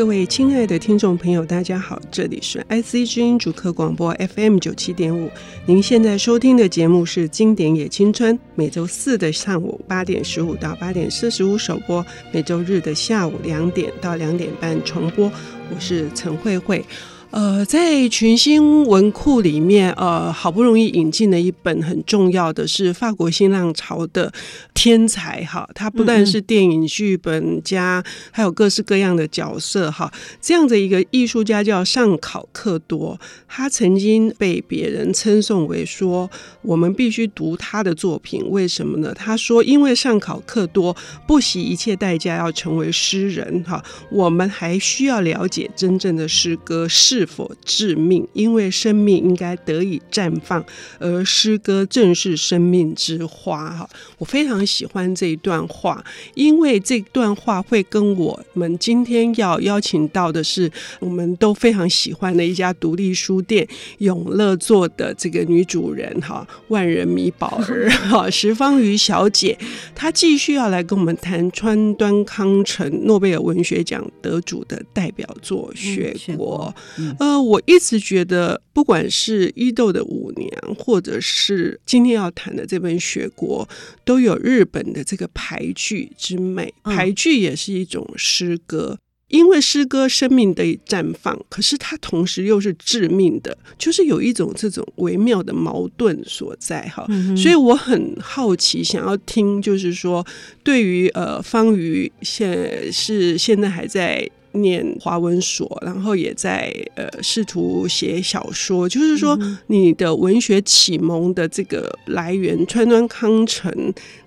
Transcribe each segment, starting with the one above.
各位亲爱的听众朋友，大家好，这里是 IC 之音主客广播 FM 九七点五。您现在收听的节目是《经典也青春》，每周四的上午八点十五到八点四十五首播，每周日的下午两点到两点半重播。我是陈慧慧。呃，在群星文库里面，呃，好不容易引进了一本很重要的是法国新浪潮的天才哈，他不但是电影剧本家，还有各式各样的角色哈，这样的一个艺术家叫尚考克多，他曾经被别人称颂为说，我们必须读他的作品，为什么呢？他说，因为尚考克多不惜一切代价要成为诗人哈，我们还需要了解真正的诗歌是。是否致命？因为生命应该得以绽放，而诗歌正是生命之花。哈，我非常喜欢这一段话，因为这段话会跟我们今天要邀请到的是我们都非常喜欢的一家独立书店永乐做的这个女主人哈，万人迷宝儿哈，石方瑜小姐，她继续要来跟我们谈川端康成诺贝尔文学奖得主的代表作《雪国》。嗯呃，我一直觉得，不管是伊豆的五娘，或者是今天要谈的这本《雪国》，都有日本的这个俳句之美。俳句也是一种诗歌，因为诗歌生命得以绽放，可是它同时又是致命的，就是有一种这种微妙的矛盾所在哈。所以我很好奇，想要听，就是说，对于呃方瑜现是现在还在。念华文所，然后也在呃试图写小说。就是说，你的文学启蒙的这个来源，川端康成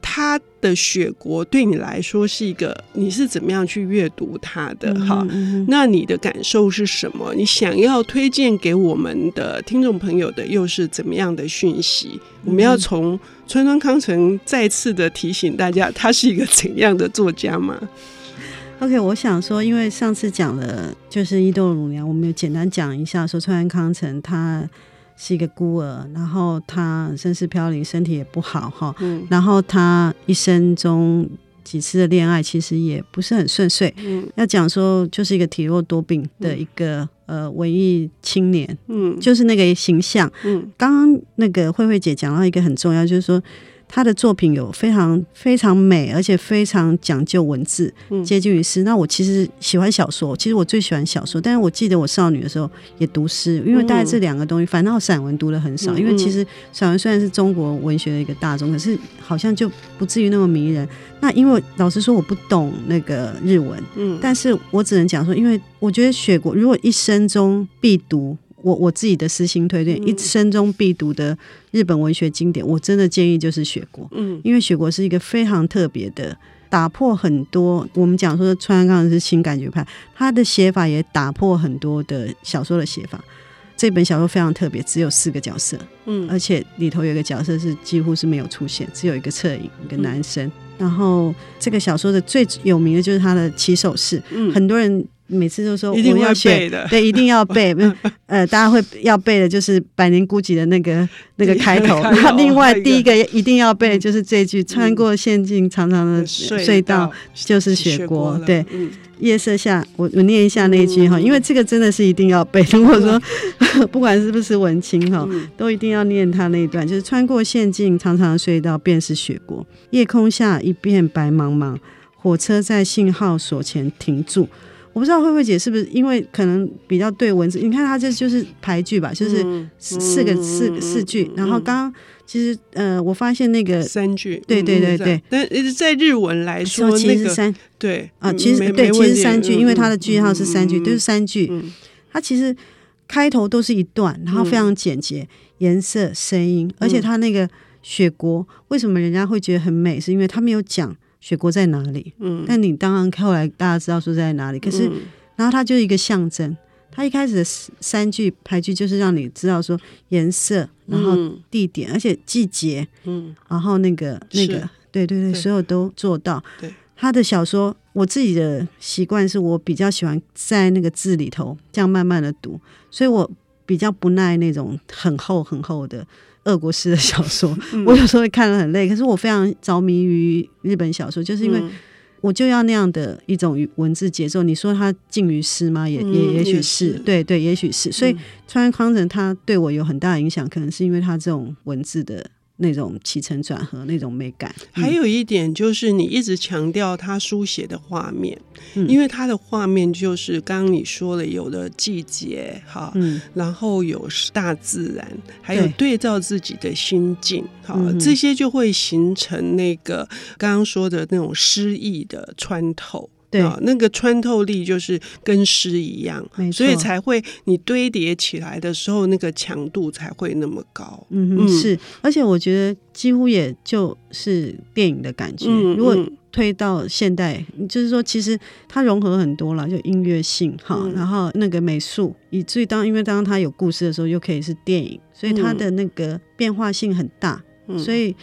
他的《雪国》对你来说是一个，你是怎么样去阅读他的？哈、嗯，那你的感受是什么？你想要推荐给我们的听众朋友的又是怎么样的讯息？嗯、我们要从川端康成再次的提醒大家，他是一个怎样的作家吗？OK，我想说，因为上次讲了就是伊豆乳娘，我们有简单讲一下，说川端康成他是一个孤儿，然后他身世飘零，身体也不好哈，嗯，然后他一生中几次的恋爱其实也不是很顺遂，嗯，要讲说就是一个体弱多病的一个、嗯、呃文艺青年，嗯，就是那个形象，嗯，刚刚那个慧慧姐讲到一个很重要，就是说。他的作品有非常非常美，而且非常讲究文字，接近于诗。那我其实喜欢小说，其实我最喜欢小说。但是我记得我少女的时候也读诗，因为大概这两个东西，反倒散文读的很少。因为其实散文虽然是中国文学的一个大宗，可是好像就不至于那么迷人。那因为老实说，我不懂那个日文，嗯，但是我只能讲说，因为我觉得雪国如果一生中必读。我我自己的私心推荐，一生中必读的日本文学经典，我真的建议就是《雪国》。嗯，因为《雪国》是一个非常特别的，打破很多我们讲说川端康是新感觉派，他的写法也打破很多的小说的写法。这本小说非常特别，只有四个角色，嗯，而且里头有一个角色是几乎是没有出现，只有一个侧影，一个男生。然后这个小说的最有名的就是他的起手式，嗯，很多人。每次都说我要背的，对，一定要背。呃，大家会要背的就是《百年孤寂》的那个 那个开头。然后另外第一个一定要背的就是这句：“穿过陷阱长长的隧道，就是雪国。”对，夜色下，我我念一下那一句哈，因为这个真的是一定要背。如果说不管是不是文青哈，都一定要念他那一段，就是穿过陷阱长长的隧道，便是雪国。夜空下一片白茫茫，火车在信号所前停住。我不知道慧慧姐是不是因为可能比较对文字，你看它这就是排句吧，就是四个、嗯、四四句。然后刚刚其实呃，我发现那个三句，对对对对。但在日文来说，其实是三对啊，其实对，其实三句，因为它的句号是三句，都是三句。它其实开头都是一段，然后非常简洁，颜色、声音，而且它那个雪国为什么人家会觉得很美，是因为它没有讲。雪国在哪里？嗯，但你当然后来大家知道说在哪里，可是，然后它就是一个象征。它一开始的三句排句就是让你知道说颜色，然后地点，而且季节，嗯，然后那个那个，对对对，所有都做到。对，他的小说，我自己的习惯是我比较喜欢在那个字里头这样慢慢的读，所以我比较不耐那种很厚很厚的。俄国式的小说，我有时候会看得很累，可是我非常着迷于日本小说，就是因为我就要那样的一种文字节奏。你说它近于诗吗？也也也许是，对对，也许是。所以川端康成他对我有很大的影响，可能是因为他这种文字的。那种起承转合，那种美感。还有一点就是，你一直强调他书写的画面，嗯、因为他的画面就是刚刚你说了，有的季节哈，嗯、然后有大自然，还有对。照自己的心境，哈，这些就会形成那个刚刚说的那种诗意的穿透。对、哦，那个穿透力就是跟诗一样，所以才会你堆叠起来的时候，那个强度才会那么高。嗯，嗯，是，而且我觉得几乎也就是电影的感觉。如果推到现代，就是说其实它融合很多了，就音乐性哈，嗯、然后那个美术，以至于当因为当它有故事的时候，又可以是电影，所以它的那个变化性很大，嗯、所以。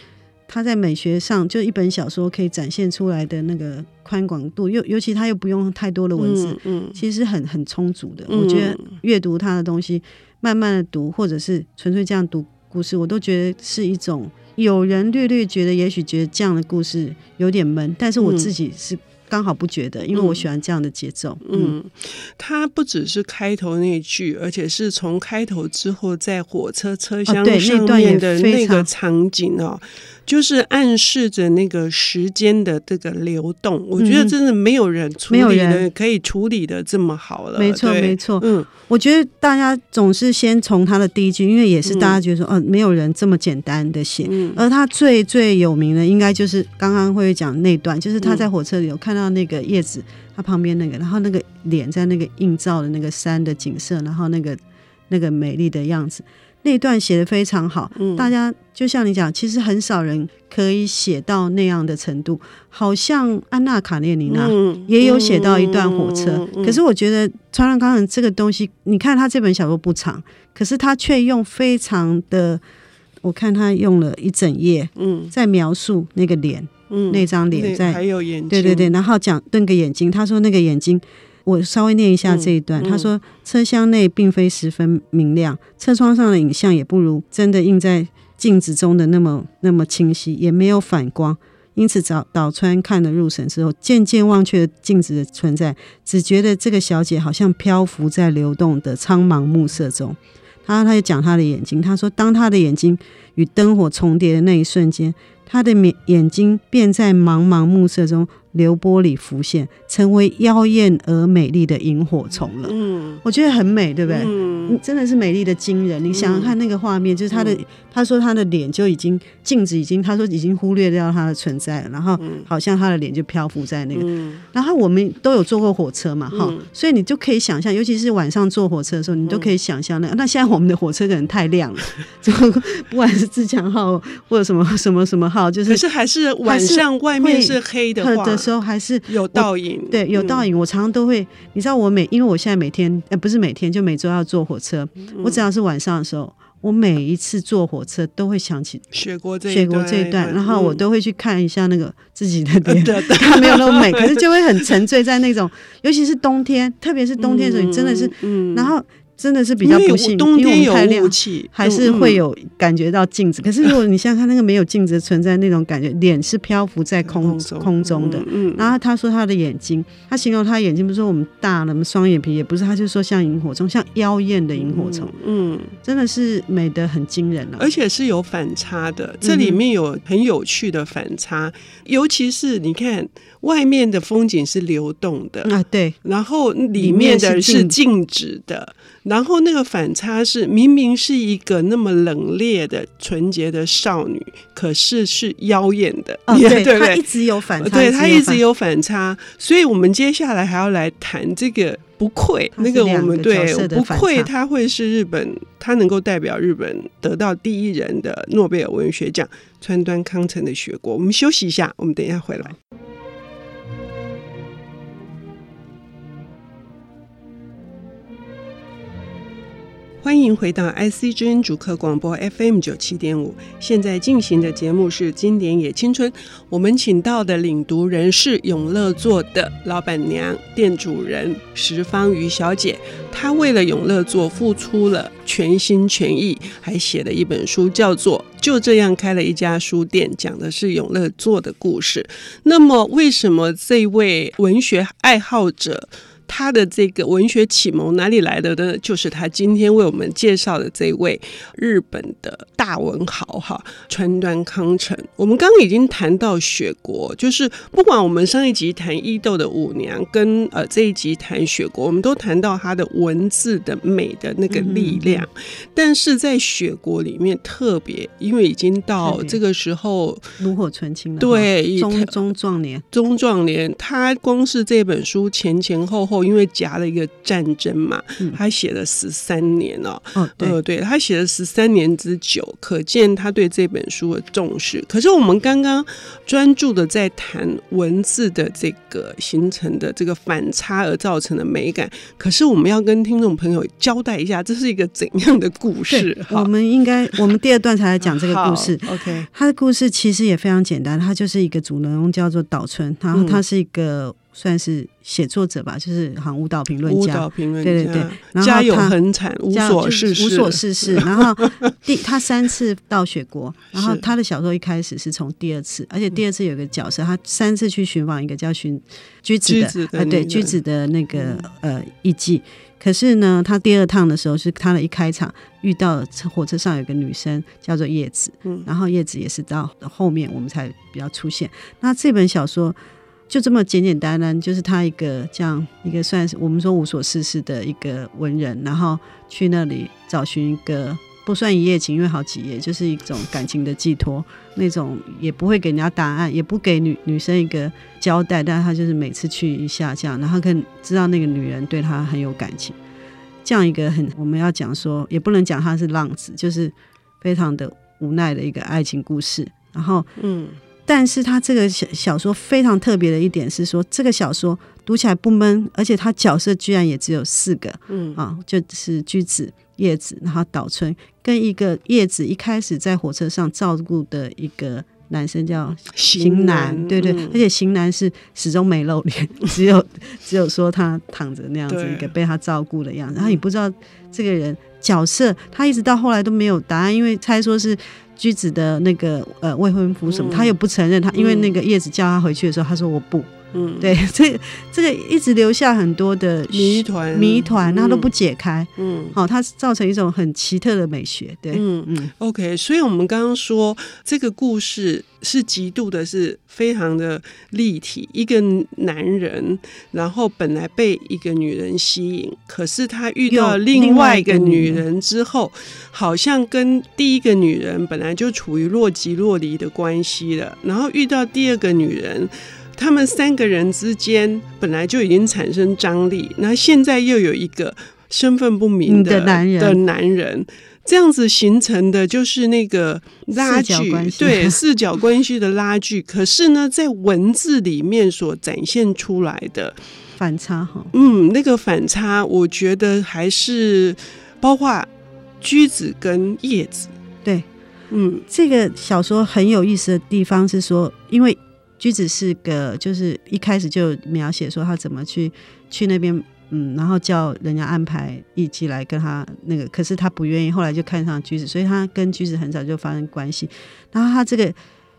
他在美学上，就一本小说可以展现出来的那个宽广度，又尤其他又不用太多的文字，嗯，嗯其实很很充足的。嗯、我觉得阅读他的东西，慢慢的读，或者是纯粹这样读故事，我都觉得是一种。有人略略觉得，也许觉得这样的故事有点闷，但是我自己是。刚好不觉得，因为我喜欢这样的节奏。嗯，嗯，它不只是开头那句，而且是从开头之后，在火车车厢上面的那个场景哦，就是暗示着那个时间的这个流动。我觉得真的没有人处理的可以处理的这么好了。没错，没错。嗯，我觉得大家总是先从他的第一句，因为也是大家觉得说，哦，没有人这么简单的写。嗯，而他最最有名的，应该就是刚刚会讲那段，就是他在火车里有看到。那个叶子，他旁边那个，然后那个脸在那个映照的那个山的景色，然后那个那个美丽的样子，那段写的非常好。嗯，大家就像你讲，其实很少人可以写到那样的程度。好像安娜卡列尼娜也有写到一段火车，可是我觉得川端康人这个东西，你看他这本小说不长，可是他却用非常的，我看他用了一整页，嗯，在描述那个脸。嗯，那张脸在，还有眼睛，对对对，然后讲瞪个眼睛，他说那个眼睛，我稍微念一下这一段。嗯嗯、他说车厢内并非十分明亮，车窗上的影像也不如真的映在镜子中的那么那么清晰，也没有反光，因此早岛川看得入神之后，渐渐忘却了镜子的存在，只觉得这个小姐好像漂浮在流动的苍茫暮色中。他他就讲他的眼睛，他说当他的眼睛与灯火重叠的那一瞬间。他的眼眼睛便在茫茫暮色中流波里浮现，成为妖艳而美丽的萤火虫了。嗯，我觉得很美，对不对？嗯，真的是美丽的惊人。你想想看那个画面，就是他的，他说他的脸就已经镜子已经，他说已经忽略掉他的存在了，然后好像他的脸就漂浮在那个。然后我们都有坐过火车嘛，哈，所以你就可以想象，尤其是晚上坐火车的时候，你都可以想象那。那现在我们的火车可能太亮了，就不管是自强号或者什么什么什么号，就是可是还是晚上外面是黑的话。时候还是有倒影，对，有倒影。我常常都会，你知道，我每因为我现在每天，呃，不是每天，就每周要坐火车。我只要是晚上的时候，我每一次坐火车都会想起雪国这雪国这一段，然后我都会去看一下那个自己的脸，它 没有那么美，可是就会很沉醉在那种，尤其是冬天，特别是冬天的时候，你真的是，然后。真的是比较不幸，冬天有雾气，还是会有感觉到镜子。可是如果你想想看，那个没有镜子存在那种感觉，脸是漂浮在空空中的。嗯然后他说他的眼睛，他形容他眼睛不是说我们大了，双眼皮也不是，他就说像萤火虫，像妖艳的萤火虫。嗯，真的是美得很惊人了，而且是有反差的。这里面有很有趣的反差，尤其是你看外面的风景是流动的啊，对，然后里面的是静止的。然后那个反差是，明明是一个那么冷冽的纯洁的少女，可是是妖艳的，哦、对，对她一直有反差，对她一直有反差，所以我们接下来还要来谈这个不愧，那个我们对不愧，他会是日本，他能够代表日本得到第一人的诺贝尔文学奖，川端康成的学国。我们休息一下，我们等一下回来。欢迎回到 IC 之音主客广播 FM 九七点五，现在进行的节目是《经典也青春》。我们请到的领读人是永乐座的老板娘、店主人石芳瑜小姐。她为了永乐座付出了全心全意，还写了一本书，叫做《就这样开了一家书店》，讲的是永乐座的故事。那么，为什么这位文学爱好者，他的这个文学启蒙哪里来的呢？就是他今天为我们介绍的这位日本的大文豪哈川端康成。我们刚刚已经谈到雪国，就是不管我们上一集谈伊豆的舞娘，跟呃这一集谈雪国，我们都谈到他的文字的美的那个力量。嗯、但是在雪国里面特别，因为已经到这个时候炉火纯青了，对，中中壮年，中壮年，他光是这本书前前后后后。因为夹了一个战争嘛，他写了十三年哦，哦对，呃、对他写了十三年之久，可见他对这本书的重视。可是我们刚刚专注的在谈文字的这个形成的这个反差而造成的美感，可是我们要跟听众朋友交代一下，这是一个怎样的故事？我们应该，我们第二段才来讲这个故事。OK，他的故事其实也非常简单，他就是一个主人公叫做岛村，然后他是一个。算是写作者吧，就是好像舞蹈评论家，对对对，然后家有很惨，无所事事，无所事事。然后 第他三次到雪国，然后他的小说一开始是从第二次，而且第二次有个角色，他三次去寻访一个叫寻居子的，呃，对居子的那个呃艺妓。可是呢，他第二趟的时候是他的一开场遇到火车上有个女生叫做叶子，嗯然后叶子也是到后面我们才比较出现。那这本小说。就这么简简单单，就是他一个这样一个算是我们说无所事事的一个文人，然后去那里找寻一个不算一夜情，因为好几夜，就是一种感情的寄托，那种也不会给人家答案，也不给女女生一个交代，但是他就是每次去一下这样，然后可以知道那个女人对他很有感情，这样一个很我们要讲说，也不能讲他是浪子，就是非常的无奈的一个爱情故事，然后嗯。但是他这个小小说非常特别的一点是说，这个小说读起来不闷，而且他角色居然也只有四个，嗯啊，就是居子、叶子，然后岛村跟一个叶子一开始在火车上照顾的一个男生叫型男，对对，而且型男是始终没露脸，只有只有说他躺着那样子一个被他照顾的样子，然后你不知道这个人角色，他一直到后来都没有答案，因为猜说是。居子的那个呃未婚夫什么，他又不承认他，因为那个叶子叫他回去的时候，他说我不。嗯，对，这这个一直留下很多的谜团，谜团，他都不解开。嗯，好、哦，它造成一种很奇特的美学。对，嗯嗯。OK，所以我们刚刚说这个故事是极度的，是非常的立体。一个男人，然后本来被一个女人吸引，可是他遇到另外一个女人之后，好像跟第一个女人本来就处于若即若离的关系了，然后遇到第二个女人。他们三个人之间本来就已经产生张力，那现在又有一个身份不明的男人的男人，这样子形成的就是那个拉锯，对四角关系的拉锯。可是呢，在文字里面所展现出来的反差，哈，嗯，那个反差，我觉得还是包括橘子跟叶子，对，嗯，这个小说很有意思的地方是说，因为。橘子是个，就是一开始就描写说他怎么去去那边，嗯，然后叫人家安排艺妓来跟他那个，可是他不愿意，后来就看上橘子，所以他跟橘子很早就发生关系。然后他这个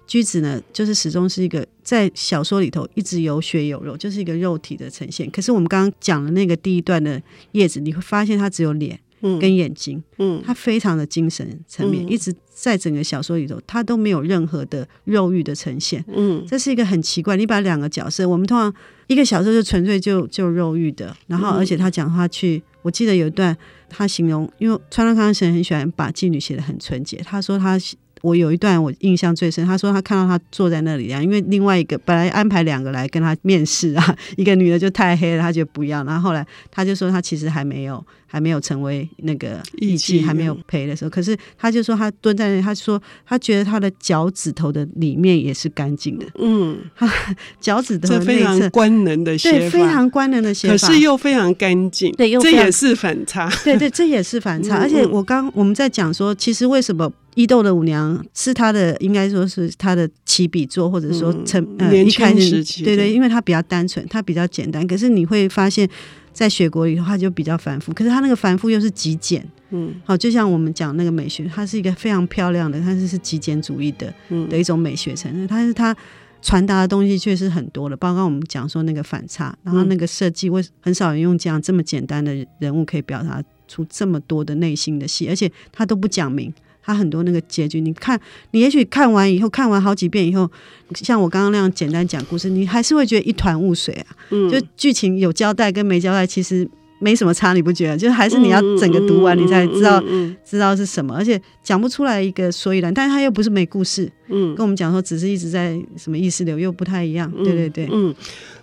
橘子呢，就是始终是一个在小说里头一直有血有肉，就是一个肉体的呈现。可是我们刚刚讲的那个第一段的叶子，你会发现他只有脸。跟眼睛，嗯，他非常的精神层面，嗯，一直在整个小说里头，他都没有任何的肉欲的呈现，嗯，这是一个很奇怪。你把两个角色，我们通常一个小说就纯粹就就肉欲的，然后而且他讲话去，我记得有一段他形容，因为川端康成很喜欢把妓女写的很纯洁，他说他我有一段我印象最深，他说他看到他坐在那里啊，因为另外一个本来安排两个来跟他面试啊，一个女的就太黑了，他就不要，然后后来他就说他其实还没有。还没有成为那个艺妓，还没有陪的时候，可是他就说他蹲在那里，他说他觉得他的脚趾头的里面也是干净的。嗯，他 脚趾头的这非常官能的写法，对，非常官能的写法，可是又非常干净，对，这也是反差。对对，这也是反差。而且我刚我们在讲说，其实为什么伊豆的舞娘是他的，应该说是他的起笔作，或者说成、嗯、呃，一开始对对，因为他比较单纯，他比较简单。可是你会发现。在雪国里的话就比较繁复，可是它那个繁复又是极简，嗯，好，就像我们讲那个美学，它是一个非常漂亮的，它是是极简主义的，嗯，的一种美学城市，但是它传达的东西却是很多的，包括我们讲说那个反差，然后那个设计，为很少人用这样这么简单的人物可以表达出这么多的内心的戏，而且他都不讲明。他很多那个结局，你看，你也许看完以后，看完好几遍以后，像我刚刚那样简单讲故事，你还是会觉得一团雾水啊。嗯，就剧情有交代跟没交代，其实没什么差，你不觉得？就是还是你要整个读完，你才知道知道是什么，而且讲不出来一个所以然。但是他又不是没故事，嗯，跟我们讲说只是一直在什么意识流，又不太一样。对对对，嗯。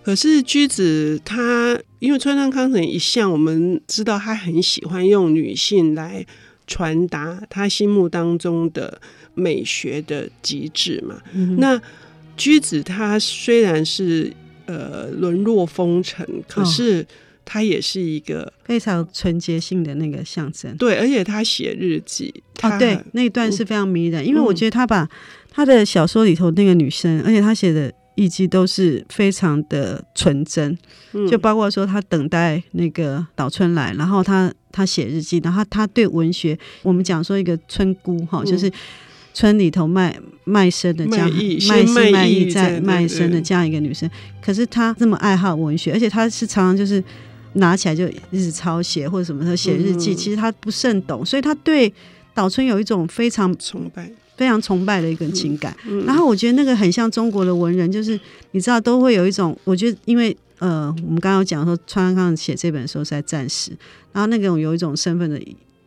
可是居子他，因为川端康成一向我们知道他很喜欢用女性来。传达他心目当中的美学的极致嘛？嗯、那居子他虽然是呃沦落风尘，可是他也是一个、哦、非常纯洁性的那个象征。对，而且他写日记，他哦，对，那一段是非常迷人，嗯、因为我觉得他把他的小说里头那个女生，而且他写的。一直都是非常的纯真，就包括说他等待那个岛村来，然后他他写日记，然后他对文学，我们讲说一个村姑哈，就是村里头卖卖身的这样卖心卖艺在卖身的这样一个女生，可是她这么爱好文学，而且她是常常就是拿起来就一直抄写或者什么，他写日记，其实他不甚懂，所以他对岛村有一种非常崇拜。非常崇拜的一个情感，嗯嗯、然后我觉得那个很像中国的文人，就是你知道都会有一种，我觉得因为呃，我们刚刚讲说川端康成写这本书是在战时，然后那种有一种身份的。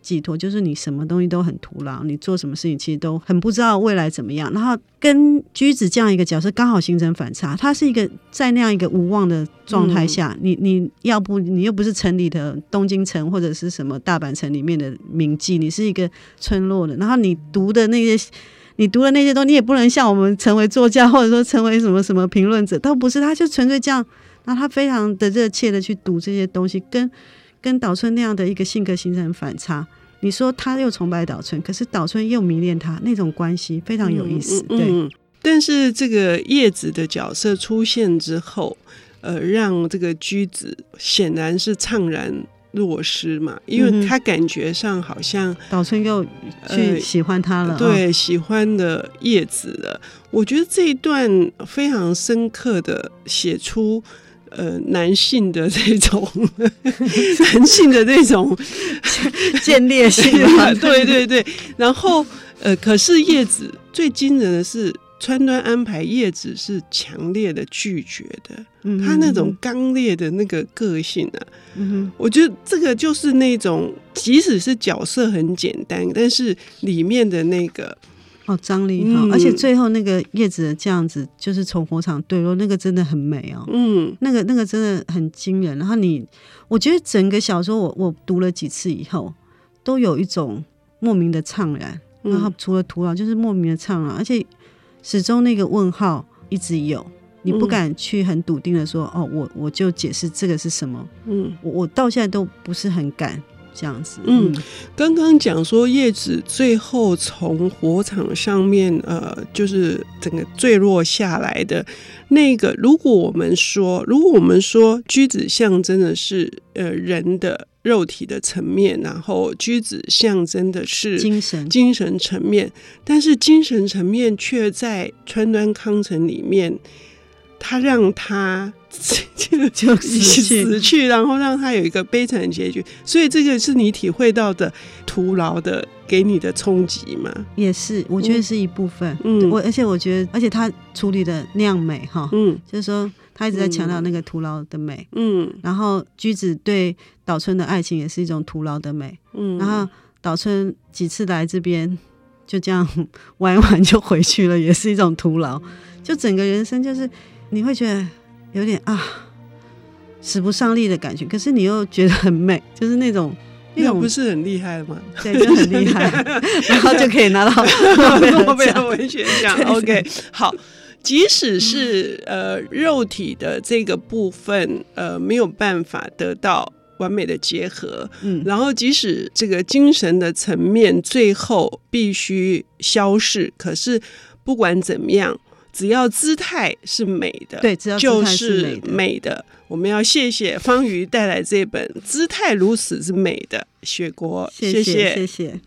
寄托就是你什么东西都很徒劳，你做什么事情其实都很不知道未来怎么样。然后跟居子这样一个角色刚好形成反差，他是一个在那样一个无望的状态下，嗯、你你要不你又不是城里的东京城或者是什么大阪城里面的名妓，你是一个村落的。然后你读的那些，你读的那些东西，你也不能像我们成为作家或者说成为什么什么评论者，倒不是，他就纯粹这样。然后他非常的热切的去读这些东西，跟。跟岛村那样的一个性格形成反差，你说他又崇拜岛村，可是岛村又迷恋他，那种关系非常有意思。嗯、对、嗯，但是这个叶子的角色出现之后，呃，让这个居子显然是怅然若失嘛，因为他感觉上好像岛村又去喜欢他了，呃、对，喜欢的叶子了。我觉得这一段非常深刻的写出。呃，男性的这种，男性的这种 见猎性，对对对。然后，呃，可是叶子最惊人的是，川端安排叶子是强烈的拒绝的，嗯、他那种刚烈的那个个性啊，嗯、我觉得这个就是那种，即使是角色很简单，但是里面的那个。哦，张力好，嗯、而且最后那个叶子的这样子，就是从火场坠落，那个真的很美哦。嗯，那个那个真的很惊人。然后你，我觉得整个小说我我读了几次以后，都有一种莫名的怅然。然后除了徒劳，就是莫名的怅然，而且始终那个问号一直有，你不敢去很笃定的说，嗯、哦，我我就解释这个是什么。嗯，我我到现在都不是很敢。这样子，嗯，刚刚讲说叶子最后从火场上面，呃，就是整个坠落下来的那个。如果我们说，如果我们说橘子象征的是呃人的肉体的层面，然后橘子象征的是精神。精神层面，但是精神层面却在川端康成里面，他让他。就就死去，然后让他有一个悲惨的结局，所以这个是你体会到的徒劳的给你的冲击吗？也是，我觉得是一部分。嗯，我而且我觉得，而且他处理的那样美哈，嗯，就是说他一直在强调那个徒劳的美，嗯，然后居子对岛村的爱情也是一种徒劳的美，嗯，然后岛村几次来这边就这样玩玩就回去了，也是一种徒劳。就整个人生就是你会觉得有点啊使不上力的感觉，可是你又觉得很美，就是那种那种不是很厉害吗？对，就很厉害，然后就可以拿到 诺贝尔文学奖。OK，好。即使是呃肉体的这个部分呃没有办法得到完美的结合，嗯，然后即使这个精神的层面最后必须消逝，可是不管怎么样，只要姿态是美的，对，只要就是美的。我们要谢谢方瑜带来这本《姿态如此之美》的雪国，谢谢。谢谢